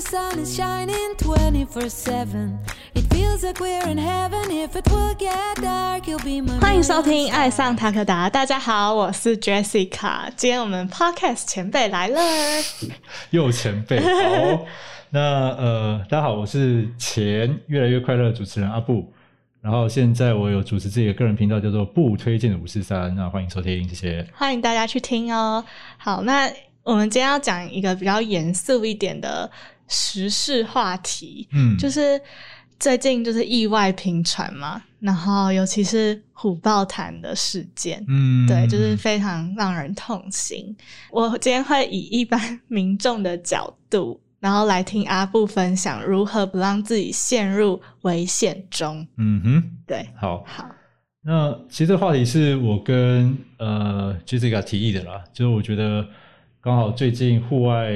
the sun is shining 24 7. It feels like we're in heaven. If it will get dark, you'll be my. 欢迎收听《爱上塔克达》，大家好，我是 Jessica。今天我们 Podcast 前辈来了，又前辈好。那呃，大家好，我是前越来越快乐的主持人阿布。然后现在我有主持自己的个人频道，叫做不推荐的五四三。那欢迎收听，谢谢。欢迎大家去听哦。好，那我们今天要讲一个比较严肃一点的时事话题，嗯，就是最近就是意外频传嘛，然后尤其是虎豹潭的事件，嗯，对，就是非常让人痛心。我今天会以一般民众的角度，然后来听阿布分享如何不让自己陷入危险中。嗯哼，对，好。好，那其实这个话题是我跟呃 Jessica 提议的啦，就是我觉得刚好最近户外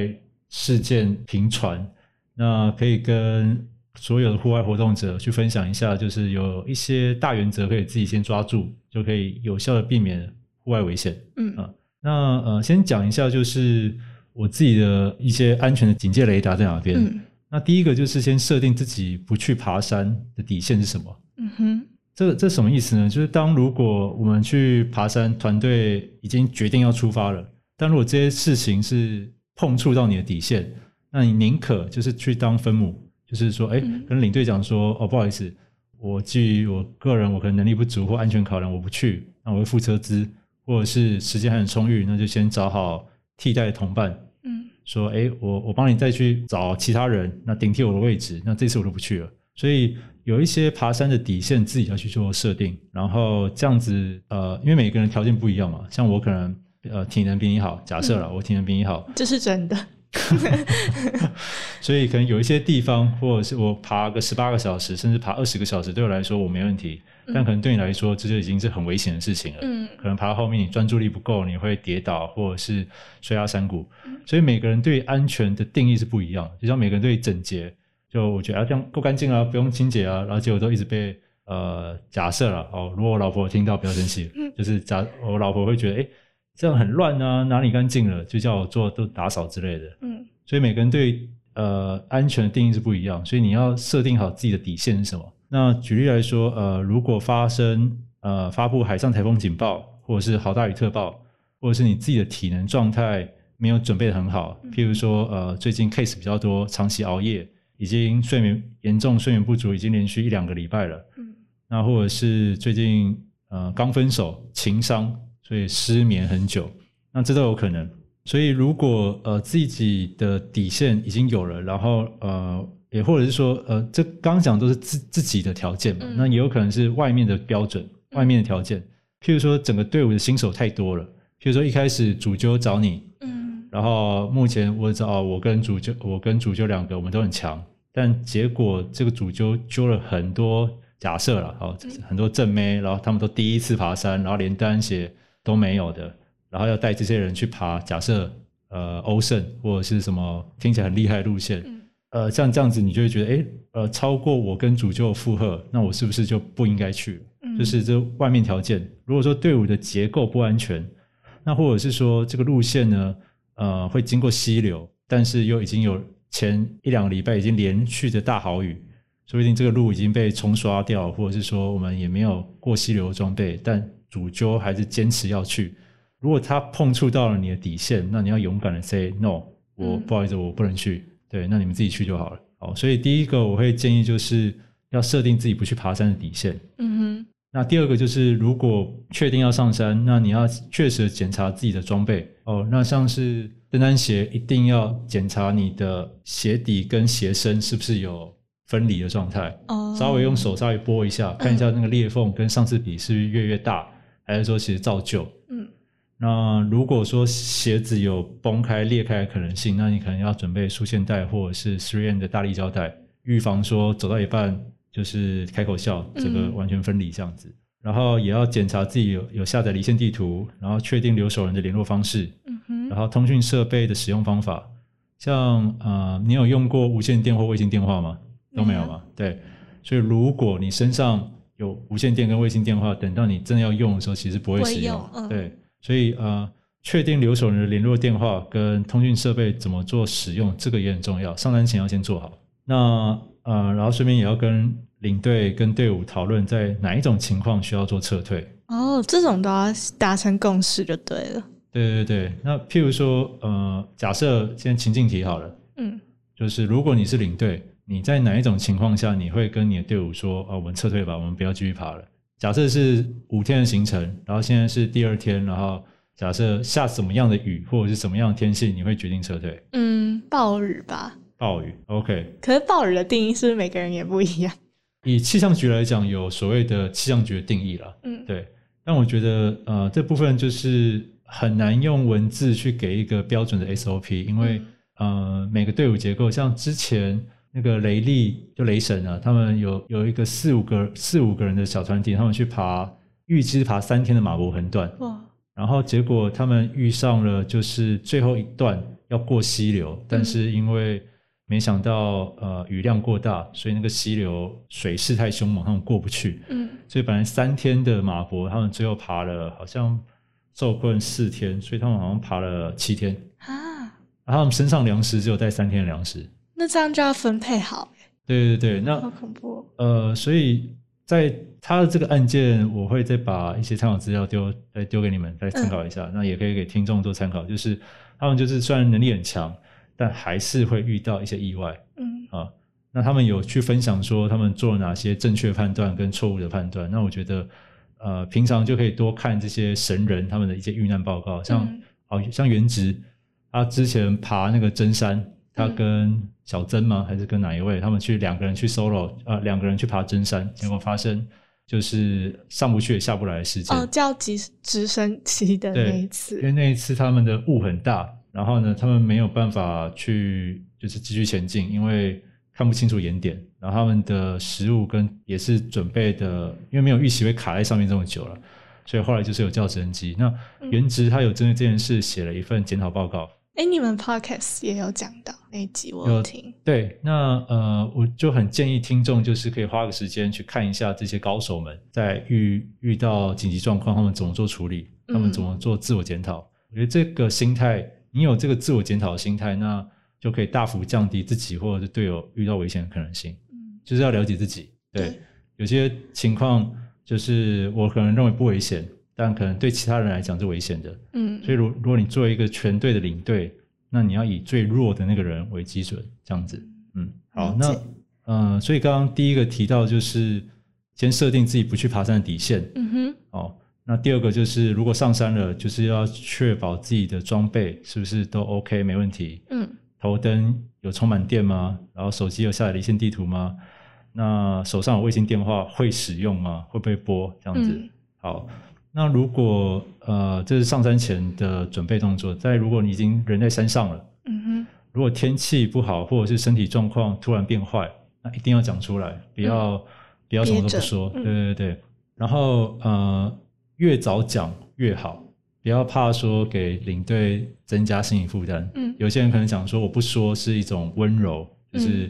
事件频传，那可以跟所有的户外活动者去分享一下，就是有一些大原则可以自己先抓住，就可以有效的避免户外危险。嗯啊那呃，先讲一下就是我自己的一些安全的警戒雷达在哪边。嗯那第一个就是先设定自己不去爬山的底线是什么。嗯哼，这这什么意思呢？就是当如果我们去爬山，团队已经决定要出发了，但如果这些事情是碰触到你的底线，那你宁可就是去当分母，就是说，哎、嗯跟领队讲说，哦，不好意思，我基于我个人我可能能力不足或安全考量，我不去，那我会付车资，或者是时间还很充裕，那就先找好替代的同伴，嗯说，哎，我我帮你再去找其他人，那顶替我的位置，那这次我就不去了。所以有一些爬山的底线自己要去做设定，然后这样子，呃，因为每个人条件不一样嘛，像我可能呃体能比你好，假设了、我体能比你好，这是真的。所以可能有一些地方，或者是我爬个十八个小时，甚至爬二十个小时，对我来说我没问题，但可能对你来说，这就已经是很危险的事情了。嗯可能爬到后面你专注力不够，你会跌倒或者是摔下山谷。所以每个人对安全的定义是不一样的，就像每个人对整洁，就我觉得啊这样够干净啊，不用清洁啊，然后结果都一直被呃假设了哦。如果我老婆听到不要生气，就是假我老婆会觉得哎这样很乱啊，哪里干净了，就叫我做都打扫之类的。嗯所以每个人对呃安全的定义是不一样，所以你要设定好自己的底线是什么。那举例来说，呃，如果发生呃发布海上台风警报，或者是豪大雨特报，或者是你自己的体能状态没有准备的很好，譬如说呃最近 case 比较多，长期熬夜，已经睡眠严重睡眠不足，已经连续一两个礼拜了。嗯那或者是最近呃刚分手，情伤，所以失眠很久，那这都有可能。所以如果呃自己的底线已经有了，然后呃也或者是说呃这刚刚讲都是自自己的条件嘛，嗯。那也有可能是外面的标准、外面的条件。譬如说整个队伍的新手太多了，譬如说一开始主揪找你，嗯。然后目前我知道，哦我跟主揪，我跟主揪两个我们都很强，但结果这个主揪揪了很多假设了，好、很多正妹，然后他们都第一次爬山，然后连单鞋都没有的，然后要带这些人去爬，假设呃欧胜或者是什么听起来很厉害的路线，嗯。呃像这样子你就会觉得，哎呃超过我跟主揪的负荷，那我是不是就不应该去？嗯，就是这外面条件，如果说队伍的结构不安全，那或者是说这个路线呢，呃，会经过溪流，但是又已经有前一两个礼拜已经连续的大豪雨，说不定这个路已经被冲刷掉，或者是说我们也没有过溪流的装备，但主揪还是坚持要去。如果他碰触到了你的底线，那你要勇敢的 say no，我、嗯不好意思，我不能去。对，那你们自己去就好了。好，所以第一个我会建议就是要设定自己不去爬山的底线。嗯哼那第二个就是，如果确定要上山，那你要确实检查自己的装备哦。那像是登山鞋，一定要检查你的鞋底跟鞋身是不是有分离的状态，哦，稍微用手稍微拨一下，看一下那个裂缝跟上次比是不是越越大，还是说其实照旧。嗯那如果说鞋子有崩开、裂开的可能性，那你可能要准备束线带或者是 Three N 的大力胶带，预防说走到一半就是开口笑，这个嗯完全分离这样子。然后也要检查自己有有下载离线地图，然后确定留守人的联络方式，嗯哼，然后通讯设备的使用方法。像呃，你有用过无线电或卫星电话吗？都没有没有嘛？对，所以如果你身上有无线电跟卫星电话，等到你真的要用的时候，其实不会使用。用嗯对，所以呃，确定留守人的联络电话跟通讯设备怎么做使用，这个也很重要。上山前要先做好。那呃，然后顺便也要跟领队跟队伍讨论，在哪一种情况需要做撤退。哦，这种都要达成共识就对了。对对对，那譬如说，呃，假设现在情境题好了，嗯就是如果你是领队，你在哪一种情况下你会跟你的队伍说，啊，我们撤退吧，我们不要继续爬了。假设是五天的行程，然后现在是第二天，然后假设下什么样的雨或者是什么样的天气，你会决定撤退？嗯，暴雨吧。暴雨，OK。可是暴雨的定义是不是每个人也不一样？以气象局来讲，有所谓的气象局的定义啦。嗯，对。但我觉得，呃，这部分就是很难用文字去给一个标准的 SOP，因为、呃，每个队伍结构，像之前那个雷利就雷神啊，他们有有一个四五个四五个人的小团体，他们去爬预知爬三天的马博横段，哇，然后结果他们遇上了就是最后一段要过溪流，但是因为没想到呃雨量过大，所以那个溪流水势太凶猛，他们过不去。嗯所以本来三天的马博，他们最后爬了好像受困四天，所以他们好像爬了七天。啊，然后他们身上粮食只有带三天的粮食。那这样就要分配好，对对对，那好那恐怖哦。呃，所以在他的这个案件，我会再把一些参考资料丢再丢给你们，再参考一下。那也可以给听众做参考，就是他们就是虽然能力很强，但还是会遇到一些意外嗯啊。那他们有去分享说他们做了哪些正确判断跟错误的判断。那我觉得，呃，平常就可以多看这些神人他们的一些遇难报告，像嗯好、像原植，他之前爬那个真山，他嗯跟小曾吗？还是跟哪一位？他们去两个人去 solo，呃，两个人去爬真山，结果发生就是上不去也下不来的事情。哦，叫直直升机的那一次因，为那一次他们的雾很大，然后呢，他们没有办法去就是继续前进，因为看不清楚眼点，然后他们的食物跟也是准备的，因为没有预期会卡在上面这么久了，所以后来就是有叫直升机。那嗯原值他有针对这件事写了一份检讨报告，哎，你们 podcast 也有讲到那一集，我有有听。对，那呃，我就很建议听众就是可以花个时间去看一下这些高手们在遇遇到紧急状况，他们怎么做处理，他们怎么做自我检讨。我觉得这个心态，你有这个自我检讨的心态，那就可以大幅降低自己或者是队友遇到危险的可能性。嗯就是要了解自己，对，对有些情况就是我可能认为不危险，但可能对其他人来讲是危险的。嗯，所以如如果你作为一个全队的领队，那你要以最弱的那个人为基准，这样子。嗯，好，那解呃，所以刚刚第一个提到就是先设定自己不去爬山的底线嗯哼，哦。那第二个就是如果上山了，就是要确保自己的装备是不是都 OK 没问题，嗯头灯有充满电吗？然后手机有下载离线地图吗？那手上有卫星电话会使用吗？会不会拨？这样子。嗯好，那如果呃，这是上山前的准备动作。在如果你已经人在山上了，嗯哼，如果天气不好或者是身体状况突然变坏，那一定要讲出来，不要、不要什么都不说。嗯对对对。然后呃，越早讲越好，不要怕说给领队增加心理负担。嗯有些人可能讲说我不说是一种温柔，就是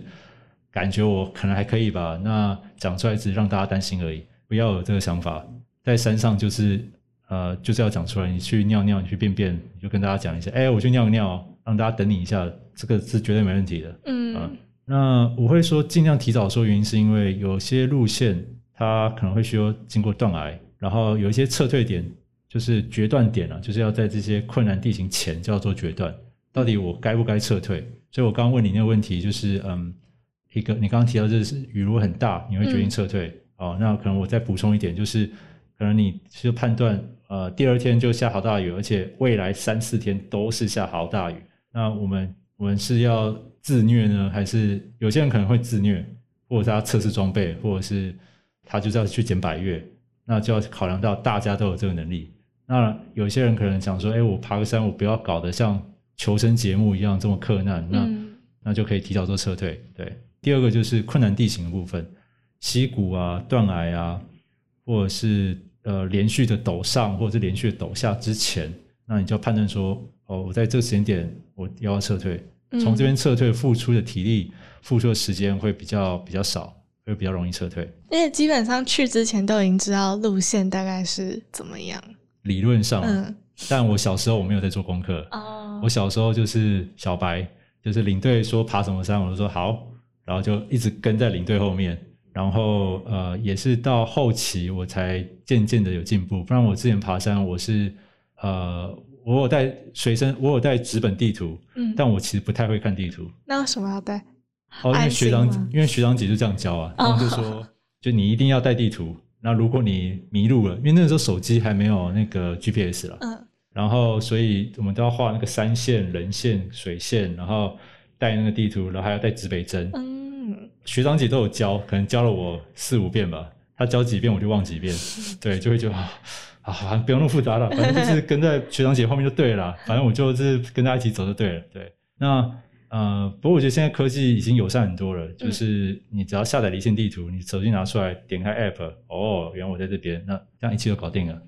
感觉我可能还可以吧，那讲出来只是让大家担心而已，不要有这个想法。在山上就是呃就是要讲出来，你去尿尿，你去便便，你就跟大家讲一下，哎、我去尿尿，让大家等你一下，这个是绝对没问题的。嗯那我会说尽量提早说，原因是因为有些路线它可能会需要经过断崖，然后有一些撤退点就是决断点啊，就是要在这些困难地形前就要做决断，到底我该不该撤退？所以我刚刚问你那个问题就是，嗯，一个你刚刚提到就是雨如果很大，你会决定撤退，哦，那可能我再补充一点，就是可能你就判断，呃，第二天就下好大雨，而且未来三四天都是下好大雨，那我们我们是要自虐呢，还是有些人可能会自虐，或者是他测试装备，或者是他就是要去捡百越，那就要考量到大家都有这个能力。那有些人可能想说，哎，我爬个山，我不要搞得像求生节目一样这么困难，那、嗯那就可以提早做撤退。对，第二个就是困难地形的部分，溪谷啊、断崖啊，或者是呃连续的陡上或者是连续的陡下之前，那你就要判断说，哦，我在这个时间点我要要撤退，嗯从这边撤退付出的体力、付出的时间会比较比较少，会比较容易撤退。因为基本上去之前都已经知道路线大概是怎么样。理论上啊，嗯但我小时候我没有在做功课，哦我小时候就是小白，就是领队说爬什么山，我就说好，然后就一直跟在领队后面。然后呃，也是到后期我才渐渐的有进步，不然我之前爬山我是呃，我有带随身，我有带纸本地图，嗯，但我其实不太会看地图。那为什么要带？哦，因为学长，因为学长姐就这样教啊，哦他们就说，就你一定要带地图。那如果你迷路了，因为那个时候手机还没有那个 GPS 了，嗯然后所以我们都要画那个山线、人线、水线，然后带那个地图，然后还要带指北针。嗯学长姐都有教，可能教了我四五遍吧。他教几遍我就忘几遍，对，就会觉得啊，不用那么复杂了，反正就是跟在学长姐后面就对了，反正我就是跟大家一起走就对了。对，那呃，不过我觉得现在科技已经友善很多了，就是你只要下载离线地图，你手机拿出来，点开 App，哦，原来我在这边，那这样一切就搞定了。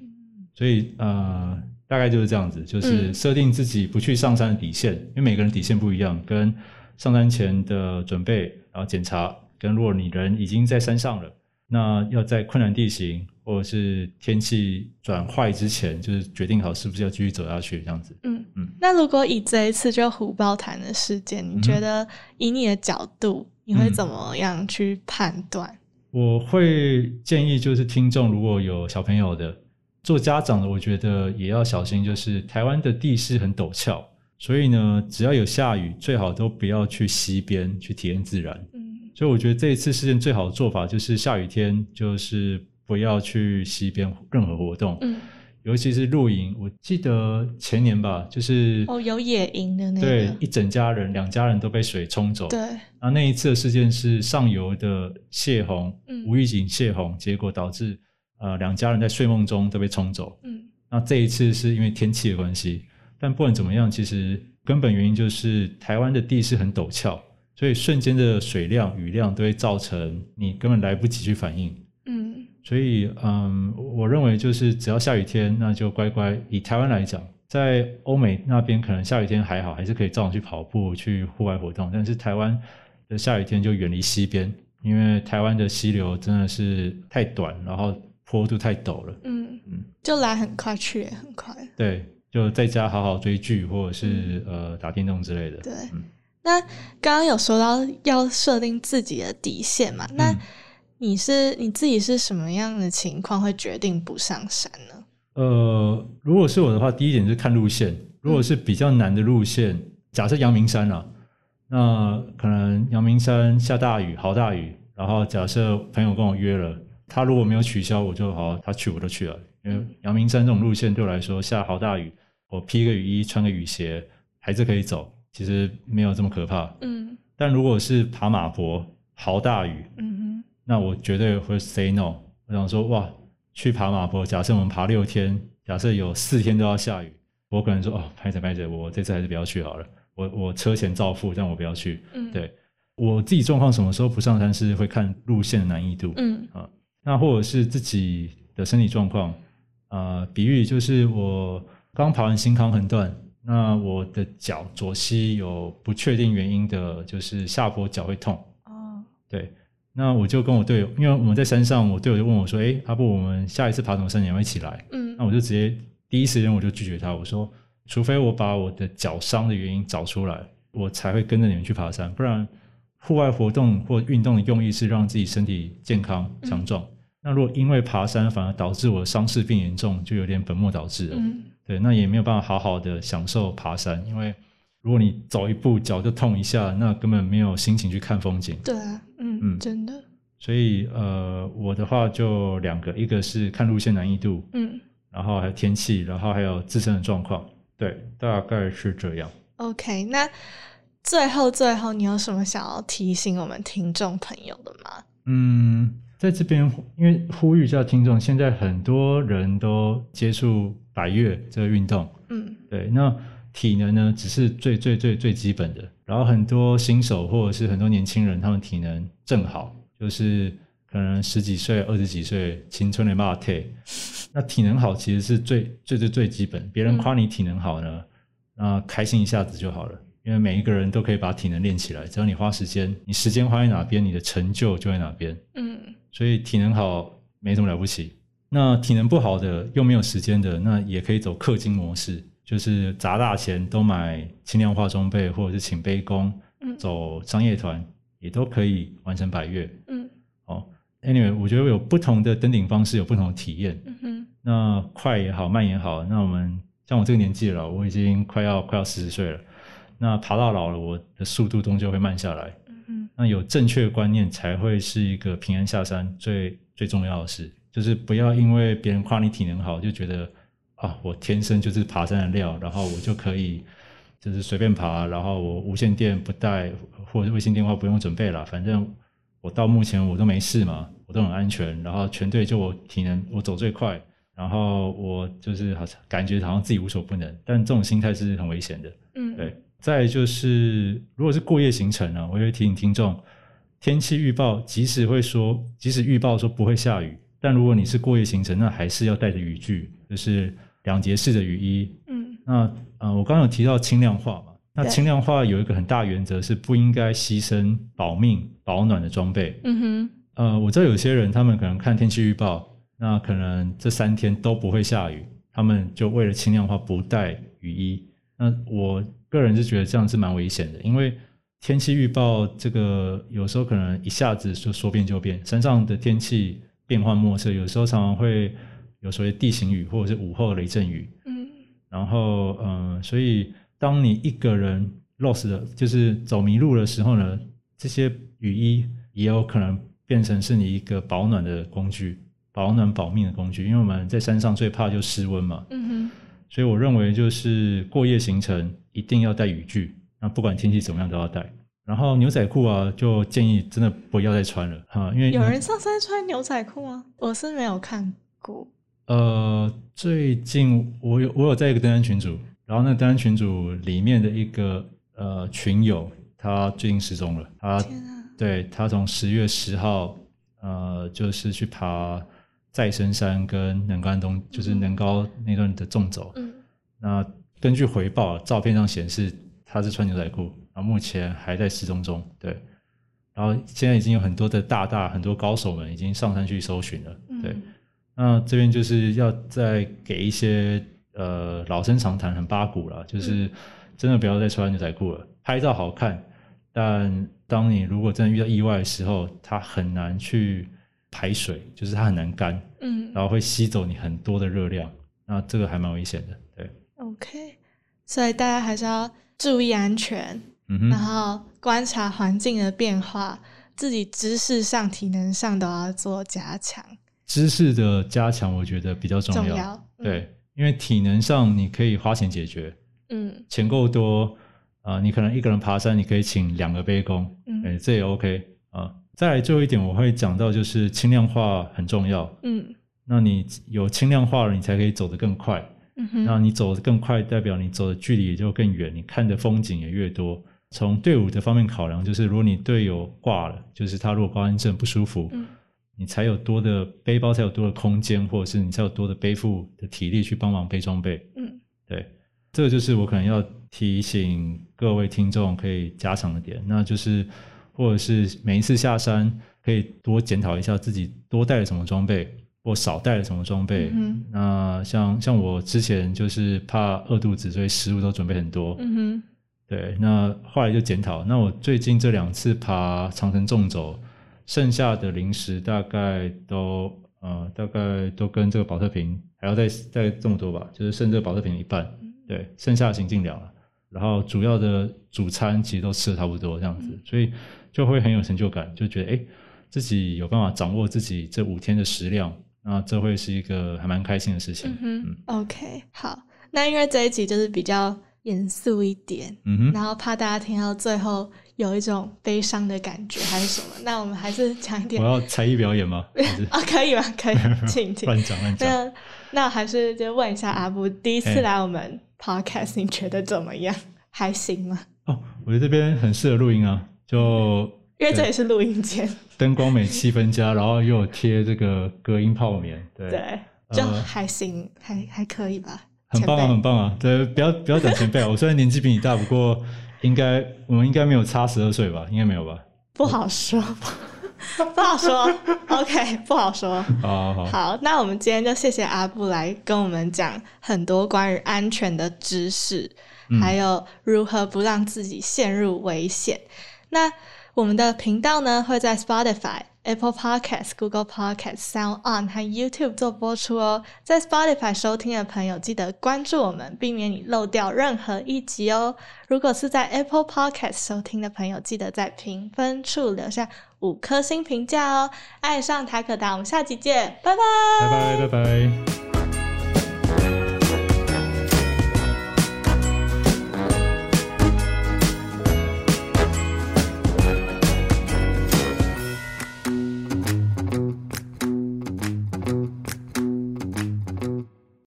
所以呃，大概就是这样子，就是嗯设定自己不去上山的底线，因为每个人底线不一样，跟上山前的准备，然后检查，跟如果你人已经在山上了，那要在困难地形或者是天气转坏之前，就是决定好是不是要继续走下去这样子。嗯嗯那如果以这一次就虎豹潭的事件，你嗯觉得以你的角度，你会嗯怎么样去判断？我会建议就是听众如果有小朋友的，做家长的，我觉得也要小心，就是台湾的地势很陡峭，所以呢，只要有下雨，最好都不要去溪边去体验自然。嗯所以我觉得这一次事件最好的做法就是下雨天就是不要去溪边任何活动，嗯，尤其是露营。我记得前年吧，就是哦，有野营的那个，对一整家人两家人都被水冲走。对，那那一次的事件是上游的泄洪，嗯无预警泄洪，结果导致呃两家人在睡梦中都被冲走。嗯那这一次是因为天气的关系，但不管怎么样，其实根本原因就是台湾的地势很陡峭，所以瞬间的水量、雨量都会造成你根本来不及去反应。嗯所以，嗯，我认为就是只要下雨天，那就乖乖。以台湾来讲，在欧美那边可能下雨天还好，还是可以照常去跑步、去户外活动。但是台湾的下雨天就远离溪边，因为台湾的溪流真的是太短，然后坡度太陡了。嗯嗯就来很快，去也很快。对，就在家好好追剧，或者是、呃打电动之类的。对，嗯那刚刚有说到要设定自己的底线嘛？那嗯你是你自己是什么样的情况会决定不上山呢？呃，如果是我的话，第一点是看路线。如果是比较难的路线，假设阳明山啊，那可能阳明山下大雨，好大雨，然后假设朋友跟我约了，他如果没有取消，我就好，他去我就去了。因为阳明山这种路线对我来说，下好大雨，我披个雨衣，穿个雨鞋，还是可以走，其实没有这么可怕。嗯但如果是爬马坡，好大雨，嗯那我绝对会 say no。我想说，哇，去爬马坡，假设我们爬六天，假设有四天都要下雨，我可能说，哦，拍着拍着，我这次还是不要去好了。我我车钱照付，但我不要去。嗯，，对我自己状况，什么时候不上山是会看路线的难易度，嗯那或者是自己的身体状况。呃，比喻就是我刚爬完新康横段，那我的脚左膝有不确定原因的，就是下坡脚会痛。哦，对，那我就跟我队友，因为我们在山上，我队友就问我说：“哎，阿布，我们下一次爬什么山，你要一起来？”嗯那我就直接第一时间我就拒绝他，我说：“除非我把我的脚伤的原因找出来，我才会跟着你们去爬山，不然户外活动或运动的用意是让自己身体健康强壮。那如果因为爬山反而导致我的伤势变严重，就有点本末倒置了。嗯对，那也没有办法好好的享受爬山，因为如果你走一步脚就痛一下，那根本没有心情去看风景。对啊，嗯嗯真的，所以呃，我的话就两个，一个是看路线难易度，嗯然后还有天气，然后还有自身的状况。对，大概是这样。，OK，那最后最后，你有什么想要提醒我们听众朋友的吗？嗯，在这边因为呼吁一下听众，现在很多人都接触百越这个运动，嗯。对，那体能呢只是最最最最基本的，然后很多新手或者是很多年轻人，他们体能正好，就是可能十几岁、二十几岁，青春的骂退，那体能好其实是最最最最基本，别人夸你体能好呢，那开心一下子就好了。因为每一个人都可以把体能练起来，只要你花时间，你时间花在哪边，你的成就就在哪边。嗯。所以体能好没什么了不起，那体能不好的又没有时间的，那也可以走氪金模式，就是砸大钱都买轻量化装备，或者是请背工，嗯走商业团也都可以完成百越。嗯哦，anyway，我觉得有不同的登顶方式，有不同的体验。嗯哼那快也好，慢也好，那我们像我这个年纪了，我已经快要快要四十岁了。那爬到老了，我的速度终究会慢下来。嗯哼那有正确的观念，才会是一个平安下山最最重要的事。就是不要因为别人夸你体能好，就觉得啊，我天生就是爬山的料，然后我就可以就是随便爬，然后我无线电不带，或者卫星电话不用准备了，反正我到目前我都没事嘛，我都很安全。然后全队就我体能，我走最快，然后我就是好像感觉好像自己无所不能，但这种心态是很危险的。嗯对，再就是，如果是过夜行程呢、我会提醒听众，天气预报即使会说，即使预报说不会下雨，但如果你是过夜行程，那还是要带着雨具，就是两节式的雨衣。嗯那呃，我刚刚有提到轻量化嘛，那对轻量化有一个很大原则是不应该牺牲保命保暖的装备。嗯哼呃，我知道有些人他们可能看天气预报，那可能这三天都不会下雨，他们就为了轻量化不带雨衣。那我个人是觉得这样是蛮危险的，因为天气预报这个有时候可能一下子就说变就变，山上的天气变幻莫测，有时候常常会有所谓地形雨或者是午后雷阵雨。嗯然后，嗯，所以当你一个人 lost 的，就是走迷路的时候呢，这些雨衣也有可能变成是你一个保暖的工具，保暖保命的工具。因为我们在山上最怕就失温嘛，嗯哼所以我认为就是过夜行程一定要带雨具，那不管天气怎么样都要带。然后牛仔裤啊，就建议真的不要再穿了哈，因为有人上山穿牛仔裤吗？我是没有看过。呃，最近我有我有在一个登山群组，然后那登山群组里面的一个呃群友，他最近失踪了。他！对他从十月十号呃就是去爬再生山跟能高东，就是能高那段的纵走。嗯那根据回报，照片上显示他是穿牛仔裤，然后目前还在失踪中。对，然后现在已经有很多的大大很多高手们已经上山去搜寻了。对。嗯那这边就是要再给一些呃老生常谈，很八股了，就是真的不要再穿牛仔裤了。拍照好看，但当你如果真的遇到意外的时候，它很难去排水，就是它很难干，嗯然后会吸走你很多的热量，那这个还蛮危险的。对，，OK，所以大家还是要注意安全，嗯然，后观察环境的变化，自己知识上、体能上都要做加强，知识的加强我觉得比较重要。重要。嗯，对，因为体能上你可以花钱解决，嗯钱够多啊、你可能一个人爬山，你可以请两个背工，哎、嗯这也 OK 啊。再来最后一点，我会讲到就是轻量化很重要。嗯那你有轻量化了，你才可以走得更快。嗯哼，那你走得更快，代表你走的距离也就更远，你看的风景也越多。从队伍的方面考量，就是如果你队友挂了，就是他如果高山症不舒服，嗯你才有多的背包，才有多的空间，或者是你才有多的背负的体力去帮忙背装备。嗯对，这个就是我可能要提醒各位听众可以加强的点，那就是或者是每一次下山可以多检讨一下自己多带了什么装备，或少带了什么装备。嗯那像像我之前就是怕饿肚子，所以食物都准备很多。嗯哼，对，那后来就检讨。那我最近这两次爬长城纵走，剩下的零食大概都呃大概都跟这个保特瓶还要再再这么多吧，就是剩这个保特瓶一半。对，剩下的行进粮了。然后主要的主餐其实都吃的差不多这样子，所以就会很有成就感，就觉得哎自己有办法掌握自己这五天的食量，那这会是一个还蛮开心的事情。嗯嗯，OK，好。那因为这一集就是比较严肃一点，嗯哼，然后怕大家听到最后有一种悲伤的感觉还是什么，那我们还是讲一点我要才艺表演吗？啊，可以吗？可以，请请。乱讲乱讲？那那还是就问一下阿布，第一次哎来我们 podcast，你觉得怎么样？还行吗？哦，我觉得这边很适合录音啊，就因为这也是录音间，灯光美、气氛佳，然后又有贴这个隔音泡棉，对，对，就呃还行，还还可以吧。很棒啊，很棒啊！对，不要不要讲前辈啊，我虽然年纪比你大，不过应该我们应该没有差十二岁吧？应该没有吧？不好说，不好说。OK，不好说。好好好，好，那我们今天就谢谢阿布来跟我们讲很多关于安全的知识，嗯还有如何不让自己陷入危险。那我们的频道呢会在 Spotify、Apple Podcast、Google Podcasts、Sound On 和 YouTube 做播出哦。在 Spotify 收听的朋友，记得关注我们，避免你漏掉任何一集哦。如果是在 Apple Podcast 收听的朋友，记得在评分处留下五颗星评价哦。爱上塔可达，我们下集见，拜拜。拜拜拜拜。